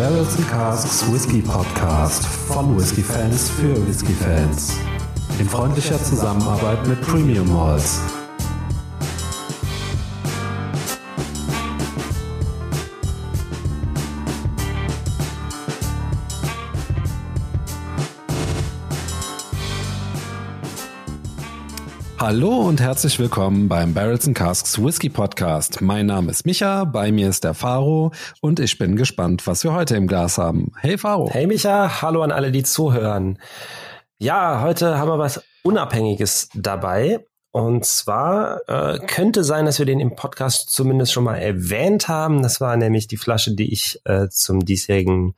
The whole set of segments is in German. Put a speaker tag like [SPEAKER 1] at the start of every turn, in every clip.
[SPEAKER 1] Barrels and Casks Whisky Podcast von Whisky Fans für Whisky Fans. In freundlicher Zusammenarbeit mit Premium Malls. Hallo und herzlich willkommen beim Barrels and Casks Whisky Podcast. Mein Name ist Micha, bei mir ist der Faro und ich bin gespannt, was wir heute im Glas haben. Hey Faro.
[SPEAKER 2] Hey Micha, hallo an alle, die zuhören. Ja, heute haben wir was Unabhängiges dabei. Und zwar äh, könnte sein, dass wir den im Podcast zumindest schon mal erwähnt haben. Das war nämlich die Flasche, die ich äh, zum diesjährigen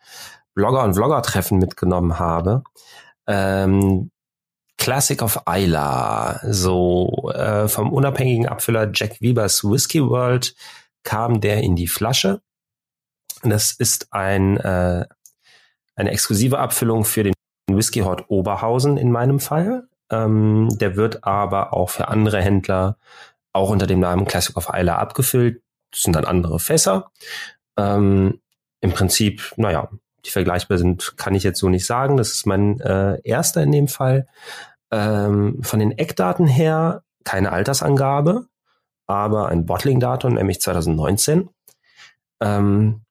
[SPEAKER 2] Blogger- und Vlogger-Treffen mitgenommen habe. Ähm, Classic of Isla, so äh, vom unabhängigen Abfüller Jack Wiebers Whiskey World kam der in die Flasche. Das ist ein äh, eine exklusive Abfüllung für den Whisky Hort Oberhausen in meinem Fall. Ähm, der wird aber auch für andere Händler auch unter dem Namen Classic of Isla abgefüllt. Das sind dann andere Fässer. Ähm, Im Prinzip, naja, die vergleichbar sind, kann ich jetzt so nicht sagen. Das ist mein äh, erster in dem Fall. Ähm, von den Eckdaten her keine Altersangabe, aber ein Bottling-Datum, nämlich 2019. Ähm,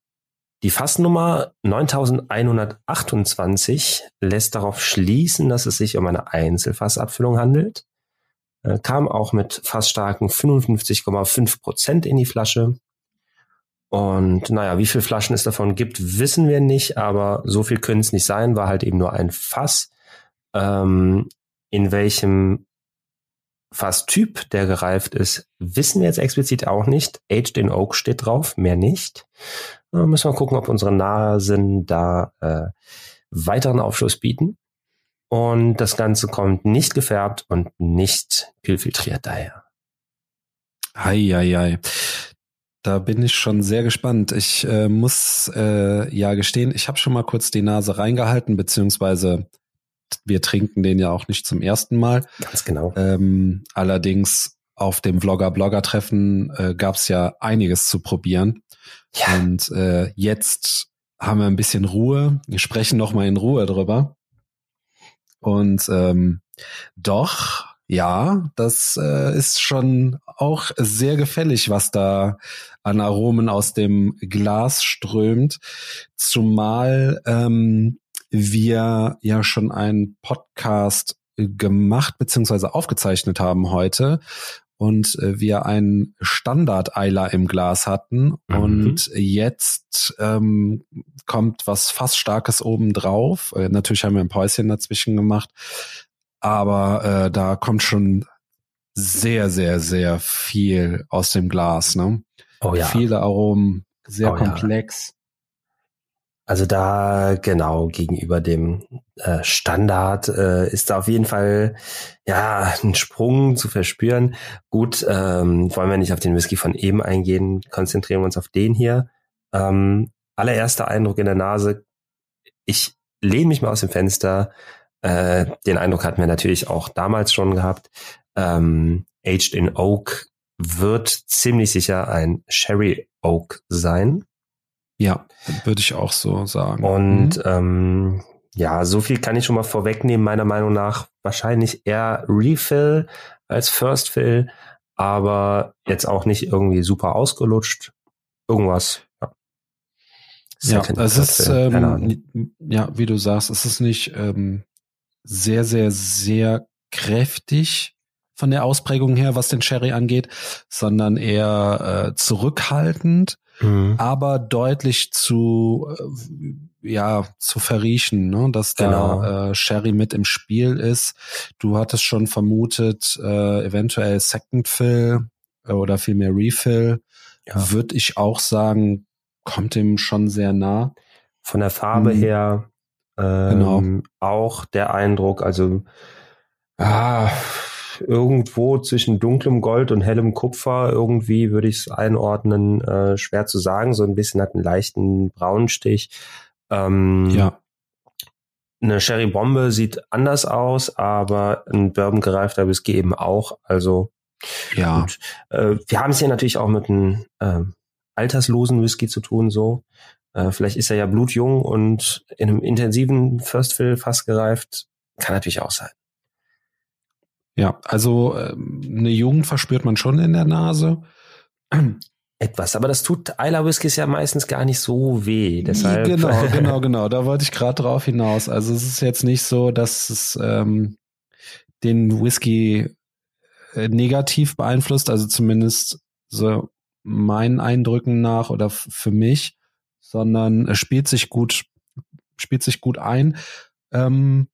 [SPEAKER 2] die Fassnummer 9128 lässt darauf schließen, dass es sich um eine Einzelfassabfüllung handelt. Äh, kam auch mit fassstarken 55,5 Prozent in die Flasche. Und naja, wie viele Flaschen es davon gibt, wissen wir nicht, aber so viel können es nicht sein, war halt eben nur ein Fass. Ähm, in welchem Fasstyp der gereift ist, wissen wir jetzt explizit auch nicht. Aged in Oak steht drauf, mehr nicht. Da müssen wir gucken, ob unsere Nasen da äh, weiteren Aufschluss bieten. Und das Ganze kommt nicht gefärbt und nicht kühlfiltriert daher.
[SPEAKER 1] Hei, hei, hei. Da bin ich schon sehr gespannt. Ich äh, muss äh, ja gestehen, ich habe schon mal kurz die Nase reingehalten, beziehungsweise wir trinken den ja auch nicht zum ersten Mal.
[SPEAKER 2] Ganz genau.
[SPEAKER 1] Ähm, allerdings auf dem Vlogger-Blogger-Treffen äh, gab es ja einiges zu probieren. Ja. Und äh, jetzt haben wir ein bisschen Ruhe. Wir sprechen noch mal in Ruhe drüber. Und ähm, doch, ja, das äh, ist schon auch sehr gefällig, was da an Aromen aus dem Glas strömt. Zumal ähm, wir ja schon einen Podcast gemacht bzw. aufgezeichnet haben heute und äh, wir einen Standard-Eiler im Glas hatten mhm. und jetzt ähm, kommt was fast Starkes oben drauf. Äh, natürlich haben wir ein Päuschen dazwischen gemacht, aber äh, da kommt schon sehr, sehr, sehr viel aus dem Glas. Ne?
[SPEAKER 2] Oh ja.
[SPEAKER 1] Viele Aromen, sehr oh komplex. Ja.
[SPEAKER 2] Also da genau gegenüber dem äh, Standard äh, ist da auf jeden Fall ja ein Sprung zu verspüren. Gut, ähm, wollen wir nicht auf den Whisky von eben eingehen, konzentrieren wir uns auf den hier. Ähm, allererster Eindruck in der Nase. Ich lehne mich mal aus dem Fenster. Äh, den Eindruck hatten wir natürlich auch damals schon gehabt. Ähm, Aged in Oak wird ziemlich sicher ein Sherry Oak sein.
[SPEAKER 1] Ja, würde ich auch so sagen.
[SPEAKER 2] Und mhm. ähm, ja, so viel kann ich schon mal vorwegnehmen. Meiner Meinung nach wahrscheinlich eher Refill als First Fill, aber jetzt auch nicht irgendwie super ausgelutscht. Irgendwas.
[SPEAKER 1] Ja, ja es ist ähm, ja, wie du sagst, es ist nicht ähm, sehr, sehr, sehr kräftig von der Ausprägung her, was den Sherry angeht, sondern eher äh, zurückhaltend mhm. aber deutlich zu äh, ja zu verriechen, ne? dass genau. da äh, Sherry mit im Spiel ist. Du hattest schon vermutet, äh, eventuell Second Fill äh, oder vielmehr Refill. Ja. Würde ich auch sagen, kommt ihm schon sehr nah.
[SPEAKER 2] Von der Farbe mhm. her ähm, genau. auch der Eindruck, also ah, irgendwo zwischen dunklem Gold und hellem Kupfer. Irgendwie würde ich es einordnen, äh, schwer zu sagen. So ein bisschen hat einen leichten Braunstich. Ähm,
[SPEAKER 1] ja.
[SPEAKER 2] Eine Sherry Bombe sieht anders aus, aber ein Bourbon gereifter Whisky eben auch. Also
[SPEAKER 1] ja.
[SPEAKER 2] Gut. Äh, wir haben es hier natürlich auch mit einem äh, alterslosen Whisky zu tun, so. Äh, vielleicht ist er ja blutjung und in einem intensiven First Fill fast gereift. Kann natürlich auch sein.
[SPEAKER 1] Ja, also ähm, eine Jugend verspürt man schon in der Nase.
[SPEAKER 2] Etwas, aber das tut Isla Whiskys ja meistens gar nicht so weh. Deshalb
[SPEAKER 1] genau, genau, genau. Da wollte ich gerade drauf hinaus. Also es ist jetzt nicht so, dass es ähm, den Whisky äh, negativ beeinflusst, also zumindest so meinen Eindrücken nach oder für mich, sondern es spielt sich gut, spielt sich gut ein. Ähm,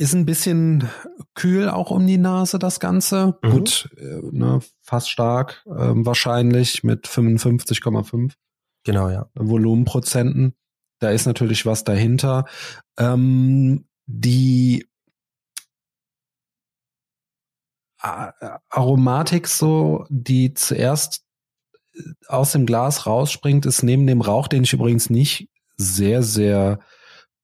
[SPEAKER 1] ist ein bisschen kühl auch um die Nase, das Ganze. Mhm. Gut, äh, ne, fast stark, äh, wahrscheinlich mit 55,5.
[SPEAKER 2] Genau, ja.
[SPEAKER 1] Volumenprozenten. Da ist natürlich was dahinter. Ähm, die Aromatik so, die zuerst äh, aus dem Glas rausspringt, ist neben dem Rauch, den ich übrigens nicht sehr, sehr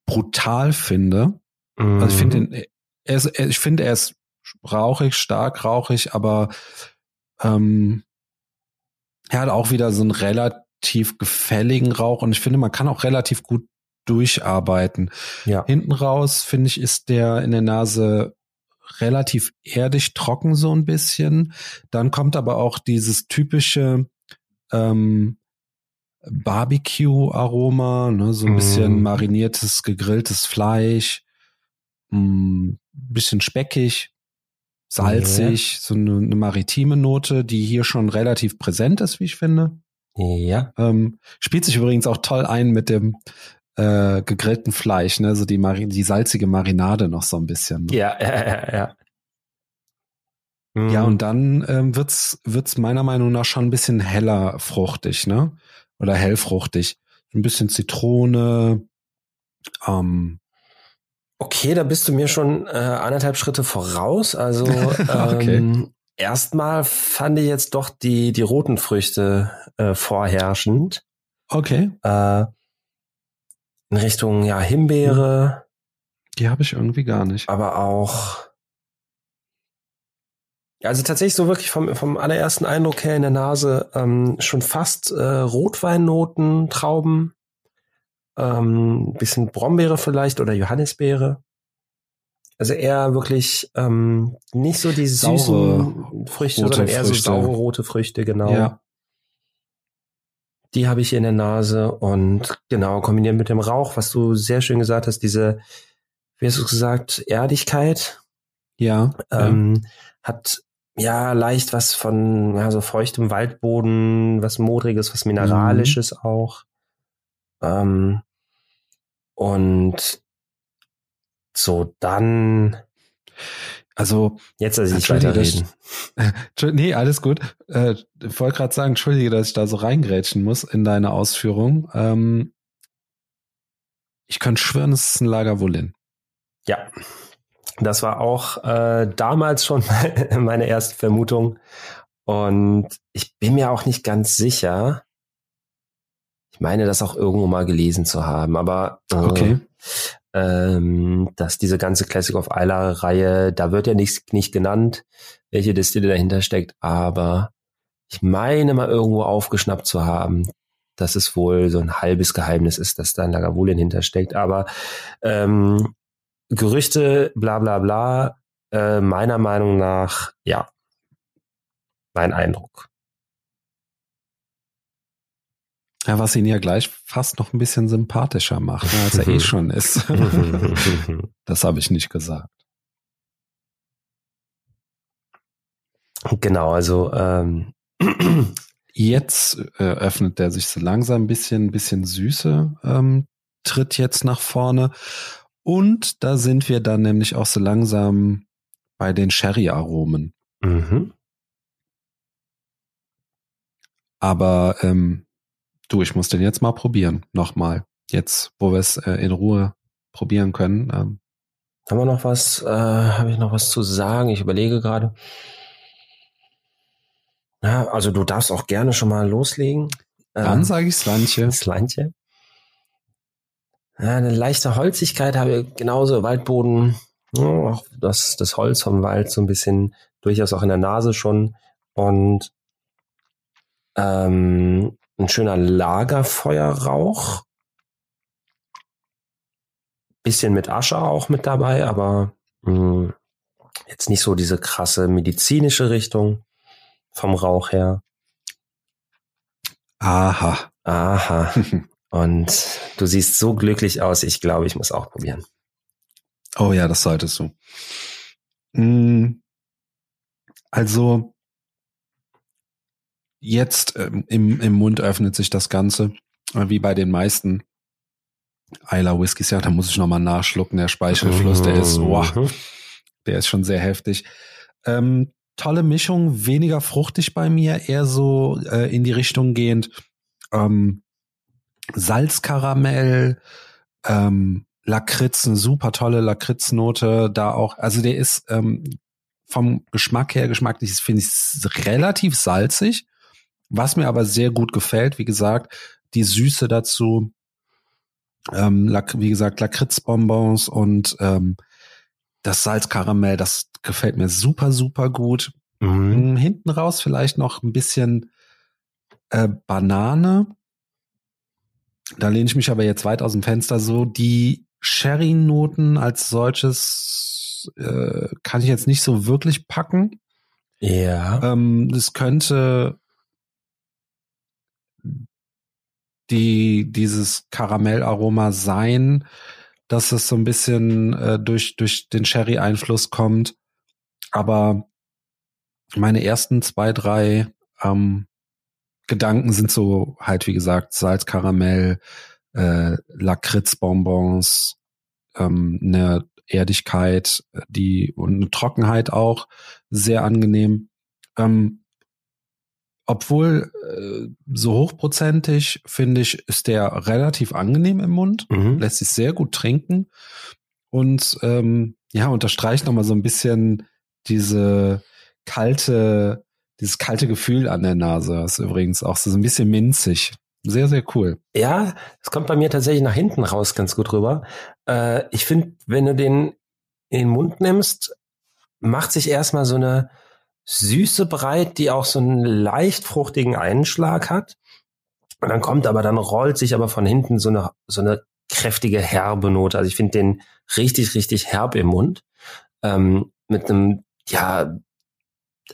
[SPEAKER 1] brutal finde, Mhm. Also ich finde mhm. er ist, ich finde er ist rauchig, stark rauchig, aber ähm, er hat auch wieder so einen relativ gefälligen Rauch und ich finde, man kann auch relativ gut durcharbeiten. Ja. Hinten raus, finde ich, ist der in der Nase relativ erdig trocken so ein bisschen. Dann kommt aber auch dieses typische ähm, Barbecue-Aroma, ne, so ein mm. bisschen mariniertes, gegrilltes Fleisch mh, mm, bisschen speckig, salzig, ja. so eine, eine, maritime Note, die hier schon relativ präsent ist, wie ich finde.
[SPEAKER 2] Ja.
[SPEAKER 1] Ähm, spielt sich übrigens auch toll ein mit dem äh, gegrillten Fleisch, ne? So die, Mari die salzige Marinade noch so ein bisschen.
[SPEAKER 2] Ne? Ja, ja, ja, ja.
[SPEAKER 1] Mhm. Ja, und dann ähm, wird's wird's meiner Meinung nach schon ein bisschen heller fruchtig, ne? Oder hellfruchtig. Ein bisschen Zitrone, ähm,
[SPEAKER 2] Okay, da bist du mir schon äh, anderthalb Schritte voraus. Also okay. ähm, erstmal fand ich jetzt doch die, die roten Früchte äh, vorherrschend.
[SPEAKER 1] Okay.
[SPEAKER 2] Äh, in Richtung ja Himbeere.
[SPEAKER 1] Die habe ich irgendwie gar nicht.
[SPEAKER 2] Aber auch. Also tatsächlich so wirklich vom, vom allerersten Eindruck her in der Nase ähm, schon fast äh, Rotweinnoten, Trauben ähm, bisschen Brombeere vielleicht oder Johannisbeere. Also eher wirklich ähm, nicht so die saure, süßen Früchte, sondern eher Früchte. so saure rote Früchte, genau. Ja. Die habe ich in der Nase und genau, kombiniert mit dem Rauch, was du sehr schön gesagt hast, diese, wie hast du gesagt, Erdigkeit.
[SPEAKER 1] Ja.
[SPEAKER 2] Ähm, ja. Hat ja leicht was von ja, so feuchtem Waldboden, was Modriges, was Mineralisches mhm. auch. Ähm, und so dann.
[SPEAKER 1] Also
[SPEAKER 2] jetzt, dass ich nicht weiterreden.
[SPEAKER 1] nee, alles gut. Äh, ich wollte gerade sagen, entschuldige, dass ich da so reingrätschen muss in deine Ausführung. Ähm, ich könnte schwören, es ist ein Lagerwolin.
[SPEAKER 2] Ja, das war auch äh, damals schon meine erste Vermutung. Und ich bin mir auch nicht ganz sicher, ich meine, das auch irgendwo mal gelesen zu haben, aber
[SPEAKER 1] äh, okay.
[SPEAKER 2] ähm, dass diese ganze Classic of Isla Reihe, da wird ja nicht, nicht genannt, welche Distille dahinter steckt, aber ich meine mal irgendwo aufgeschnappt zu haben, dass es wohl so ein halbes Geheimnis ist, dass da ein Lagavulin hintersteckt. Aber ähm, Gerüchte, bla bla bla, äh, meiner Meinung nach, ja, mein Eindruck.
[SPEAKER 1] Ja, was ihn ja gleich fast noch ein bisschen sympathischer macht, ne, als er eh schon ist. das habe ich nicht gesagt.
[SPEAKER 2] Genau, also ähm,
[SPEAKER 1] jetzt äh, öffnet er sich so langsam ein bisschen, ein bisschen Süße, ähm, tritt jetzt nach vorne. Und da sind wir dann nämlich auch so langsam bei den Sherry-Aromen. Mhm. Aber ähm, Du, ich muss den jetzt mal probieren. Nochmal. Jetzt, wo wir es äh, in Ruhe probieren können. Ähm.
[SPEAKER 2] Haben wir noch was? Äh, Habe ich noch was zu sagen? Ich überlege gerade. Ja, also du darfst auch gerne schon mal loslegen.
[SPEAKER 1] Dann sage ich Slantje.
[SPEAKER 2] Slantje. Ja, eine leichte Holzigkeit habe ich genauso Waldboden. Ja, auch das, das Holz vom Wald so ein bisschen durchaus auch in der Nase schon. Und ähm, ein schöner Lagerfeuerrauch. Bisschen mit Asche auch mit dabei, aber mh, hm, jetzt nicht so diese krasse medizinische Richtung vom Rauch her.
[SPEAKER 1] Aha.
[SPEAKER 2] Aha. Und du siehst so glücklich aus. Ich glaube, ich muss auch probieren.
[SPEAKER 1] Oh ja, das solltest du. Hm, also jetzt ähm, im, im Mund öffnet sich das Ganze, äh, wie bei den meisten Isla Whiskys. Ja, da muss ich nochmal nachschlucken. Der Speichelfluss, der ist, oh, der ist schon sehr heftig. Ähm, tolle Mischung, weniger fruchtig bei mir, eher so äh, in die Richtung gehend. Ähm, Salzkaramell, ähm, Lakritz, eine super tolle Lakritznote da auch. Also der ist ähm, vom Geschmack her, geschmacklich finde ich relativ salzig, was mir aber sehr gut gefällt. Wie gesagt, die Süße dazu, ähm, wie gesagt, Lakritzbonbons und ähm, das Salzkaramell, das gefällt mir super, super gut. Mhm. Hm, hinten raus vielleicht noch ein bisschen äh, Banane. Da lehne ich mich aber jetzt weit aus dem Fenster so. Die Sherry-Noten als solches äh, kann ich jetzt nicht so wirklich packen.
[SPEAKER 2] Ja.
[SPEAKER 1] Ähm, das könnte die, dieses Karamellaroma sein, dass es so ein bisschen äh, durch, durch den Sherry-Einfluss kommt. Aber meine ersten zwei, drei ähm, Gedanken sind so halt, wie gesagt, Salzkaramell, äh, Lakritzbonbons, ähm, eine Erdigkeit, die und eine Trockenheit auch sehr angenehm. Ähm, obwohl äh, so hochprozentig, finde ich, ist der relativ angenehm im Mund, mhm. lässt sich sehr gut trinken und ähm, ja, unterstreicht nochmal so ein bisschen diese kalte, dieses kalte Gefühl an der Nase. Das ist übrigens auch so ein bisschen minzig. Sehr, sehr cool.
[SPEAKER 2] Ja, es kommt bei mir tatsächlich nach hinten raus ganz gut rüber. Äh, ich finde, wenn du den in den Mund nimmst, macht sich erstmal so eine Süße breit, die auch so einen leicht fruchtigen Einschlag hat. Und dann kommt aber, dann rollt sich aber von hinten so eine, so eine kräftige herbe Note. Also ich finde den richtig, richtig herb im Mund. Ähm, mit einem, ja,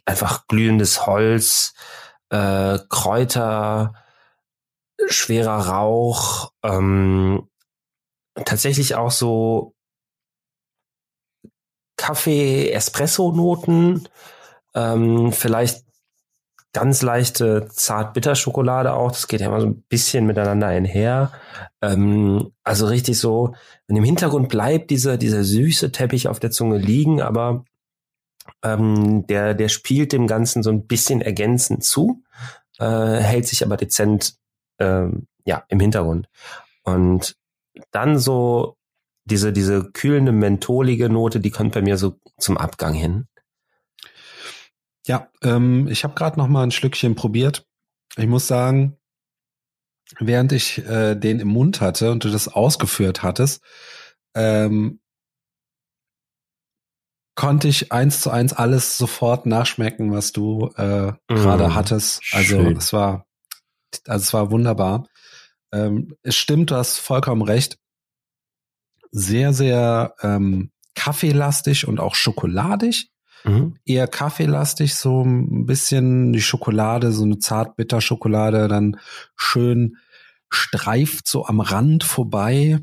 [SPEAKER 2] einfach glühendes Holz, äh, Kräuter, schwerer Rauch, ähm, tatsächlich auch so Kaffee, Espresso-Noten, ähm, vielleicht ganz leichte Zart-Bitter-Schokolade auch. Das geht ja immer so ein bisschen miteinander einher. Ähm, also richtig so, wenn im Hintergrund bleibt dieser, dieser süße Teppich auf der Zunge liegen, aber ähm, der, der spielt dem Ganzen so ein bisschen ergänzend zu, äh, hält sich aber dezent ähm, ja, im Hintergrund. Und dann so diese, diese kühlende, mentholige Note, die kommt bei mir so zum Abgang hin.
[SPEAKER 1] Ja, ähm, ich habe gerade noch mal ein Schlückchen probiert. Ich muss sagen, während ich äh, den im Mund hatte und du das ausgeführt hattest, ähm, konnte ich eins zu eins alles sofort nachschmecken, was du äh, gerade mm, hattest. Also es war, also es war wunderbar. Ähm, es stimmt, du hast vollkommen recht. Sehr, sehr ähm, kaffeelastig und auch schokoladig. Mhm. Eher kaffeelastig, so ein bisschen die Schokolade, so eine zart-bitter Schokolade, dann schön streift so am Rand vorbei.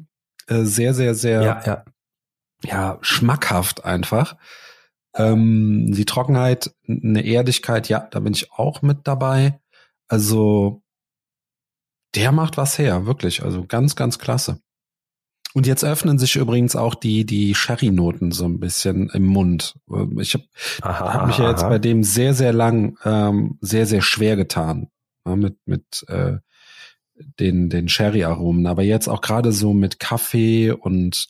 [SPEAKER 1] Äh, sehr, sehr, sehr
[SPEAKER 2] ja, ja.
[SPEAKER 1] ja schmackhaft einfach. Ähm, die Trockenheit, eine Erdigkeit, ja, da bin ich auch mit dabei. Also der macht was her, wirklich. Also ganz, ganz klasse. Und jetzt öffnen sich übrigens auch die, die Sherry-Noten so ein bisschen im Mund. Ich habe hab mich ja jetzt bei dem sehr, sehr lang, ähm, sehr, sehr schwer getan. Ja, mit, mit äh, den, den Sherry-Aromen. Aber jetzt auch gerade so mit Kaffee und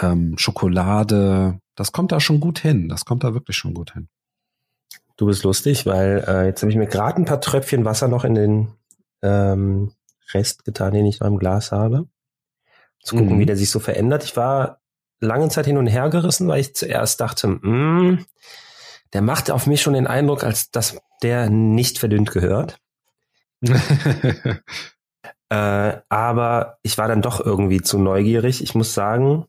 [SPEAKER 1] ähm, Schokolade, das kommt da schon gut hin. Das kommt da wirklich schon gut hin.
[SPEAKER 2] Du bist lustig, weil äh, jetzt habe ich mir gerade ein paar Tröpfchen Wasser noch in den ähm, Rest getan, den ich noch im Glas habe zu gucken, mhm. wie der sich so verändert. Ich war lange Zeit hin und her gerissen, weil ich zuerst dachte, mh, hm, der macht auf mich schon den Eindruck, als dass der nicht verdünnt gehört. äh, aber ich war dann doch irgendwie zu neugierig. Ich muss sagen,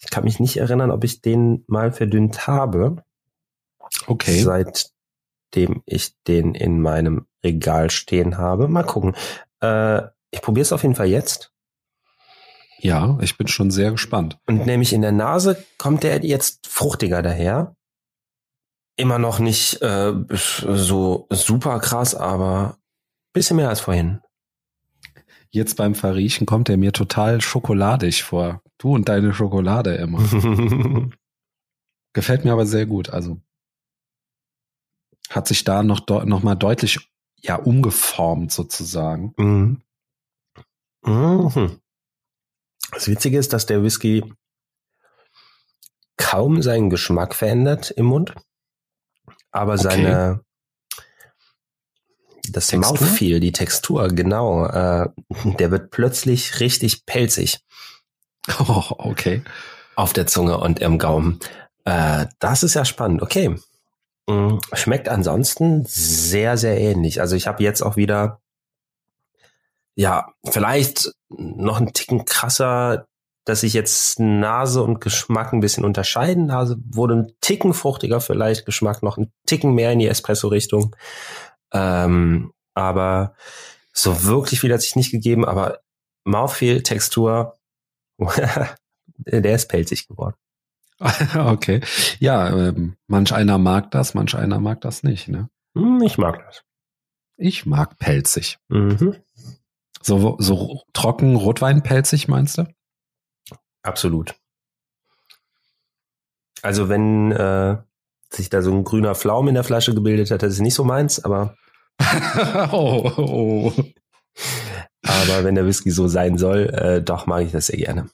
[SPEAKER 2] ich kann mich nicht erinnern, ob ich den mal verdünnt habe.
[SPEAKER 1] Okay.
[SPEAKER 2] Seitdem ich den in meinem Regal stehen habe. Mal gucken. Äh, ich probiere es auf jeden Fall jetzt.
[SPEAKER 1] Ja, ich bin schon sehr gespannt.
[SPEAKER 2] Und nämlich in der Nase kommt der jetzt fruchtiger daher. Immer noch nicht äh, so super krass, aber bisschen mehr als vorhin.
[SPEAKER 1] Jetzt beim Verriechen kommt er mir total schokoladig vor. Du und deine Schokolade immer. Gefällt mir aber sehr gut. Also hat sich da noch, noch mal deutlich ja umgeformt sozusagen.
[SPEAKER 2] Mhm. Mhm. Das Witzige ist, dass der Whisky kaum seinen Geschmack verändert im Mund, aber okay. seine das Textur? Mouthfeel, die Textur, genau, äh, der wird plötzlich richtig pelzig.
[SPEAKER 1] Oh, okay.
[SPEAKER 2] Auf der Zunge und im Gaumen. Äh, das ist ja spannend. Okay. Mm, schmeckt ansonsten sehr, sehr ähnlich. Also ich habe jetzt auch wieder, ja, vielleicht noch einen Ticken krasser, dass sich jetzt Nase und Geschmack ein bisschen unterscheiden. Nase wurde ein Ticken fruchtiger vielleicht, Geschmack noch ein Ticken mehr in die Espresso-Richtung. Ähm, aber so wirklich viel hat sich nicht gegeben, aber Mouthfeel, Textur, der ist pelzig geworden.
[SPEAKER 1] okay. Ja, ähm, manch einer mag das, manch einer mag das nicht, ne?
[SPEAKER 2] Hm, ich mag das.
[SPEAKER 1] Ich mag pelzig.
[SPEAKER 2] Mhm.
[SPEAKER 1] So, so trocken Rotweinpelzig meinst du?
[SPEAKER 2] Absolut. Also wenn äh, sich da so ein grüner Pflaum in der Flasche gebildet hat, das ist nicht so meins, aber oh, oh. aber wenn der Whisky so sein soll, äh, doch mag ich das sehr gerne.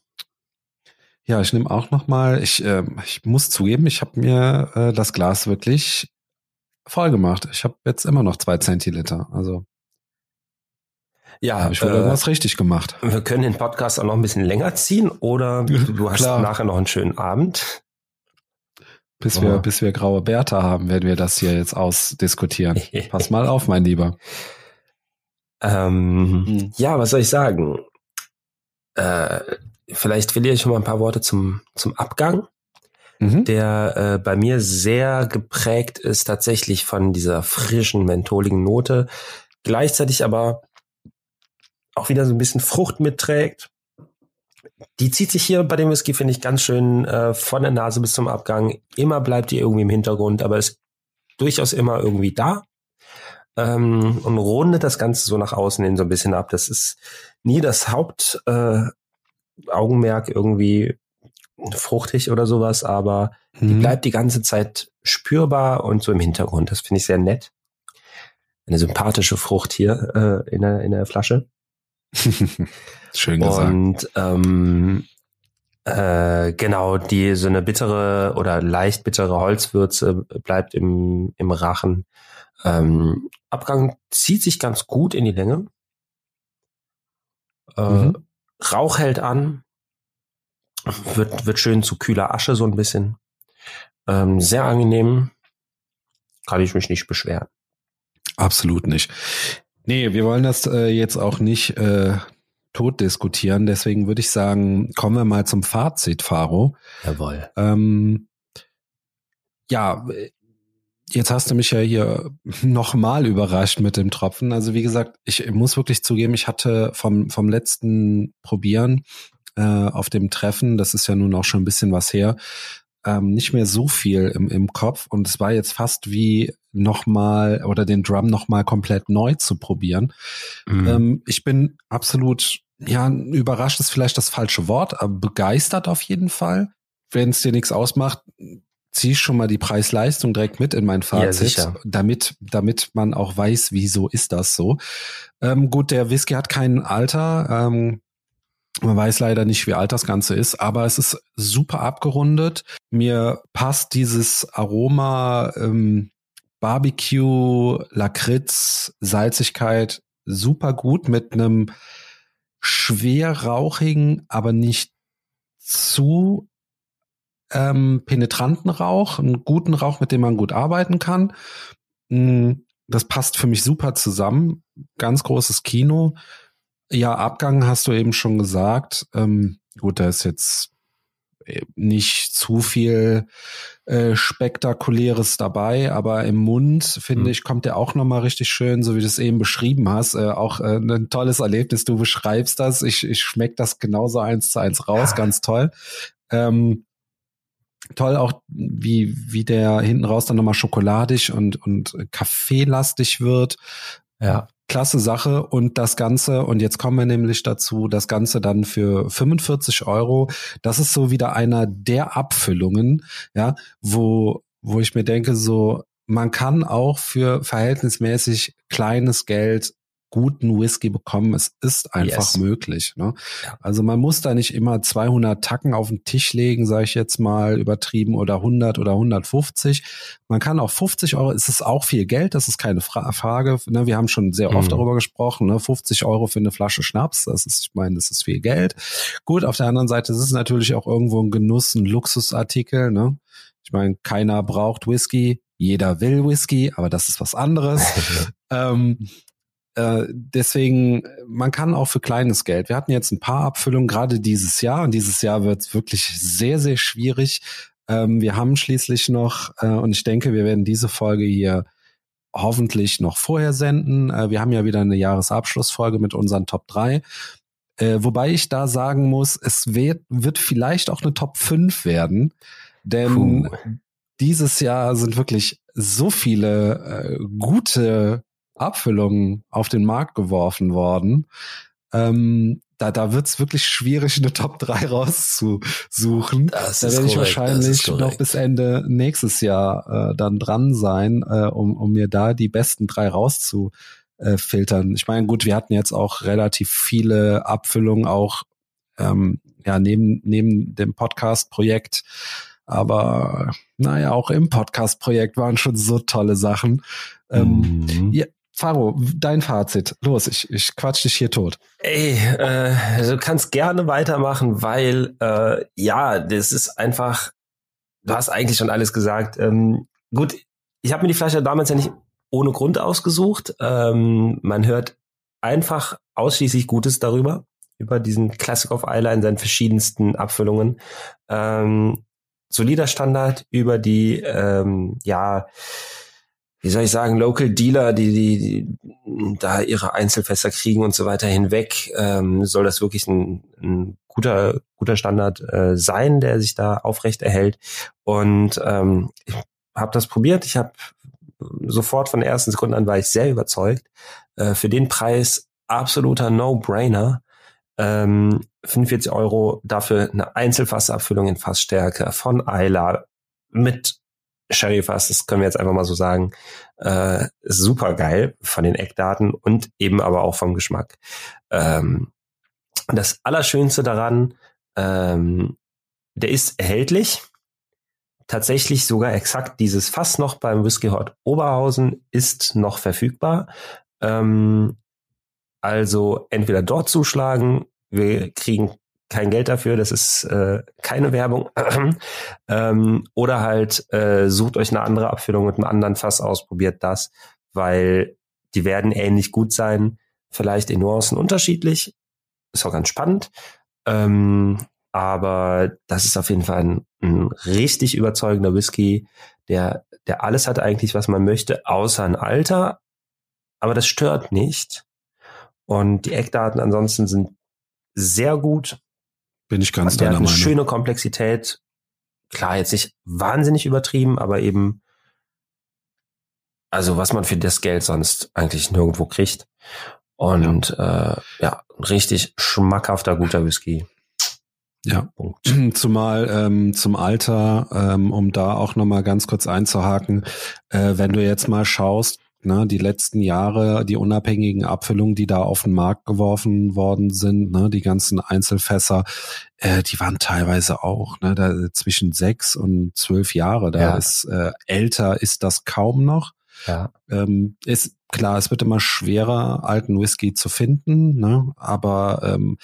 [SPEAKER 1] Ja, ich nehme auch noch mal. Ich, äh, ich muss zugeben, ich habe mir äh, das Glas wirklich voll gemacht. Ich habe jetzt immer noch zwei Zentiliter. Also
[SPEAKER 2] ja, habe
[SPEAKER 1] ich wohl äh, irgendwas richtig gemacht.
[SPEAKER 2] Wir können den Podcast auch noch ein bisschen länger ziehen oder du hast nachher noch einen schönen Abend.
[SPEAKER 1] Bis wir, bis wir graue Bärte haben, werden wir das hier jetzt ausdiskutieren. Pass mal auf, mein Lieber.
[SPEAKER 2] Ähm, hm. Ja, was soll ich sagen? Äh, vielleicht verliere ich schon mal ein paar Worte zum, zum Abgang, mhm. der äh, bei mir sehr geprägt ist tatsächlich von dieser frischen, mentholigen Note, gleichzeitig aber auch wieder so ein bisschen Frucht mitträgt. Die zieht sich hier bei dem Whisky, finde ich, ganz schön äh, von der Nase bis zum Abgang. Immer bleibt die irgendwie im Hintergrund, aber ist durchaus immer irgendwie da. Ähm, und rundet das Ganze so nach außen hin so ein bisschen ab. Das ist nie das Haupt, äh, irgendwie fruchtig oder sowas, aber mhm. die bleibt die ganze Zeit spürbar und so im Hintergrund. Das finde ich sehr nett. Eine sympathische Frucht hier äh, in, der, in der Flasche.
[SPEAKER 1] Schön gesagt.
[SPEAKER 2] Und ähm, äh, genau, die so eine bittere oder leicht bittere Holzwürze bleibt im, im Rachen. Ähm, Abgang zieht sich ganz gut in die Länge. Äh, mhm. Rauch hält an, wird, wird schön zu kühler Asche so ein bisschen. Ähm, sehr angenehm, kann ich mich nicht beschweren.
[SPEAKER 1] Absolut nicht. Nee, wir wollen das äh, jetzt auch nicht äh, tot diskutieren, deswegen würde ich sagen, kommen wir mal zum Fazit, Faro.
[SPEAKER 2] Jawohl.
[SPEAKER 1] Ähm, ja, Jetzt hast du mich ja hier nochmal überrascht mit dem Tropfen. Also wie gesagt, ich muss wirklich zugeben, ich hatte vom, vom letzten Probieren äh, auf dem Treffen, das ist ja nun auch schon ein bisschen was her, ähm, nicht mehr so viel im, im Kopf. Und es war jetzt fast wie nochmal oder den Drum nochmal komplett neu zu probieren. Mhm. Ähm, ich bin absolut, ja, überrascht ist vielleicht das falsche Wort, aber begeistert auf jeden Fall. Wenn es dir nichts ausmacht, ziehe schon mal die Preis-Leistung direkt mit in mein Fazit, ja, damit, damit man auch weiß, wieso ist das so. Ähm, gut, der Whisky hat kein Alter. Ähm, man weiß leider nicht, wie alt das Ganze ist, aber es ist super abgerundet. Mir passt dieses Aroma ähm, Barbecue, Lakritz, Salzigkeit super gut mit einem schwer rauchigen, aber nicht zu ähm, penetranten Rauch, einen guten Rauch, mit dem man gut arbeiten kann. Mm, das passt für mich super zusammen. Ganz großes Kino. Ja, Abgang hast du eben schon gesagt. Ähm, gut, da ist jetzt äh, nicht zu viel äh, spektakuläres dabei, aber im Mund finde mhm. ich kommt der auch noch mal richtig schön, so wie du es eben beschrieben hast, äh, auch äh, ein tolles Erlebnis. Du beschreibst das, ich ich schmeck das genauso eins zu eins raus, ja. ganz toll. Ähm, toll auch, wie, wie der hinten raus dann nochmal schokoladig und, und kaffeelastig wird. Ja. Klasse Sache und das Ganze, und jetzt kommen wir nämlich dazu, das Ganze dann für 45 Euro. Das ist so wieder einer der Abfüllungen, ja, wo, wo ich mir denke, so, man kann auch für verhältnismäßig kleines Geld guten Whisky bekommen. Es ist einfach yes. möglich. Ne? Ja. Also man muss da nicht immer 200 Tacken auf den Tisch legen, sage ich jetzt mal übertrieben, oder 100 oder 150. Man kann auch 50 Euro, es ist auch viel Geld, das ist keine Fra Frage. Ne? Wir haben schon sehr oft mhm. darüber gesprochen, ne? 50 Euro für eine Flasche Schnaps, das ist, ich meine, das ist viel Geld. Gut, auf der anderen Seite ist es natürlich auch irgendwo ein Genuss, ein Luxusartikel. Ne? Ich meine, keiner braucht Whisky, jeder will Whisky, aber das ist was anderes. ähm, äh, deswegen, man kann auch für kleines Geld. Wir hatten jetzt ein paar Abfüllungen gerade dieses Jahr und dieses Jahr wird es wirklich sehr, sehr schwierig. Ähm, wir haben schließlich noch, äh, und ich denke, wir werden diese Folge hier hoffentlich noch vorher senden. Äh, wir haben ja wieder eine Jahresabschlussfolge mit unseren Top 3. Äh, wobei ich da sagen muss, es wird, wird vielleicht auch eine Top 5 werden, denn Puh. dieses Jahr sind wirklich so viele äh, gute Abfüllungen auf den Markt geworfen worden. Ähm, da, da wird's wirklich schwierig, eine Top 3 rauszusuchen. Das da werde ich wahrscheinlich noch bis Ende nächstes Jahr äh, dann dran sein, äh, um, um mir da die besten drei rauszufiltern. Ich meine, gut, wir hatten jetzt auch relativ viele Abfüllungen, auch ähm, ja, neben, neben dem Podcast-Projekt. Aber naja, auch im Podcast-Projekt waren schon so tolle Sachen. Ähm, mhm. ja, Faro, dein Fazit. Los, ich, ich quatsch dich hier tot.
[SPEAKER 2] Ey, äh, du kannst gerne weitermachen, weil äh, ja, das ist einfach, du hast eigentlich schon alles gesagt. Ähm, gut, ich habe mir die Flasche damals ja nicht ohne Grund ausgesucht. Ähm, man hört einfach ausschließlich Gutes darüber, über diesen Classic of Isla in seinen verschiedensten Abfüllungen. Ähm, solider Standard über die, ähm, ja, wie soll ich sagen, Local Dealer, die, die, die da ihre Einzelfässer kriegen und so weiter hinweg, ähm, soll das wirklich ein, ein guter, guter Standard äh, sein, der sich da aufrecht erhält. Und ähm, ich habe das probiert. Ich habe sofort von der ersten Sekunde an war ich sehr überzeugt. Äh, für den Preis absoluter No-Brainer. Ähm, 45 Euro dafür eine Einzelfassabfüllung in Fassstärke von Isla mit Sherry-Fass, das können wir jetzt einfach mal so sagen, äh, super geil von den Eckdaten und eben aber auch vom Geschmack. Ähm, das Allerschönste daran, ähm, der ist erhältlich. Tatsächlich sogar exakt dieses Fass noch beim Whisky Hot Oberhausen ist noch verfügbar. Ähm, also entweder dort zuschlagen, wir kriegen kein Geld dafür, das ist äh, keine Werbung. ähm, oder halt äh, sucht euch eine andere Abfüllung mit einem anderen Fass aus, probiert das, weil die werden ähnlich gut sein, vielleicht in Nuancen unterschiedlich. Ist auch ganz spannend. Ähm, aber das ist auf jeden Fall ein, ein richtig überzeugender Whisky, der, der alles hat eigentlich, was man möchte, außer ein Alter. Aber das stört nicht. Und die Eckdaten ansonsten sind sehr gut.
[SPEAKER 1] Bin ich ganz der
[SPEAKER 2] deiner Meinung. Eine schöne Komplexität. Klar, jetzt nicht wahnsinnig übertrieben, aber eben, also was man für das Geld sonst eigentlich nirgendwo kriegt. Und ja, äh, ja richtig schmackhafter, guter Whisky.
[SPEAKER 1] Ja, Punkt. zumal ähm, zum Alter, ähm, um da auch nochmal ganz kurz einzuhaken, äh, wenn du jetzt mal schaust, ne, die letzten Jahre, die unabhängigen Abfüllungen, die da auf den Markt geworfen worden sind, ne, die ganzen Einzelfässer, äh, die waren teilweise auch, ne, da zwischen sechs und zwölf Jahre. Da ja. ist äh, älter ist das kaum noch. Ja. Ähm, ist klar, es wird immer schwerer, alten Whisky zu finden, ne, aber ähm,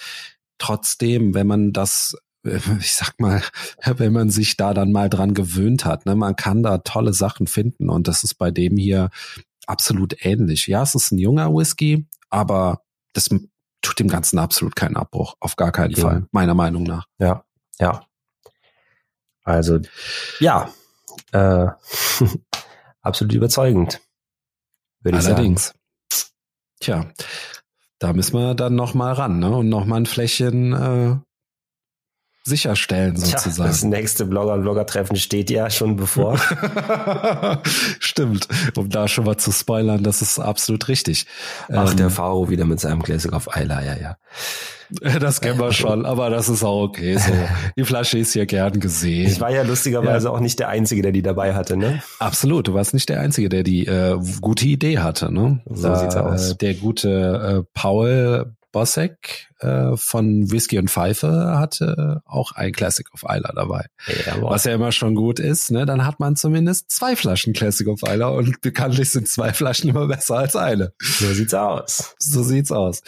[SPEAKER 1] trotzdem, wenn man das ich sag mal, wenn man sich da dann mal dran gewöhnt hat, ne, man kann da tolle Sachen finden und das ist bei dem hier absolut ähnlich. Ja, es ist ein junger Whisky, aber das tut dem Ganzen absolut keinen Abbruch. Auf gar keinen ja. Fall, meiner Meinung nach.
[SPEAKER 2] Ja, ja. Also, ja, äh, absolut überzeugend.
[SPEAKER 1] Würde ich Allerdings. Sagen. Tja, da müssen wir dann noch mal ran, ne? Und noch mal ein Fläschchen äh, sicherstellen sozusagen. Tja,
[SPEAKER 2] das nächste Blogger-Blogger-Treffen steht ja schon bevor.
[SPEAKER 1] Stimmt, um da schon mal zu spoilern, das ist absolut richtig.
[SPEAKER 2] Ach, ähm, der Faro wieder mit seinem Classic auf Eiler, ja, ja.
[SPEAKER 1] Das kennen wir schon, aber das ist auch okay. So. Die Flasche ist ja gern gesehen.
[SPEAKER 2] Ich war ja lustigerweise ja. auch nicht der Einzige, der die dabei hatte, ne?
[SPEAKER 1] Absolut, du warst nicht der Einzige, der die äh, gute Idee hatte, ne?
[SPEAKER 2] So da, sieht's aus.
[SPEAKER 1] Äh, der gute äh, Paul Bossek äh, von Whisky und Pfeife hatte auch ein Classic of Isla dabei. Ja, was ja immer schon gut ist, ne? Dann hat man zumindest zwei Flaschen Classic of Isla und bekanntlich sind zwei Flaschen immer besser als eine.
[SPEAKER 2] So sieht's aus.
[SPEAKER 1] So sieht's aus.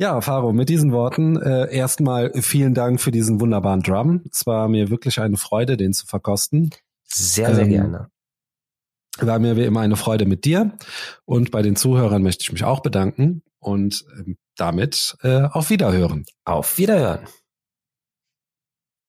[SPEAKER 1] Ja, Faro, mit diesen Worten äh, erstmal vielen Dank für diesen wunderbaren Drum. Es war mir wirklich eine Freude, den zu verkosten.
[SPEAKER 2] Sehr, sehr ähm, gerne.
[SPEAKER 1] War mir wie immer eine Freude mit dir. Und bei den Zuhörern möchte ich mich auch bedanken und ähm, damit äh, auf Wiederhören.
[SPEAKER 2] Auf Wiederhören.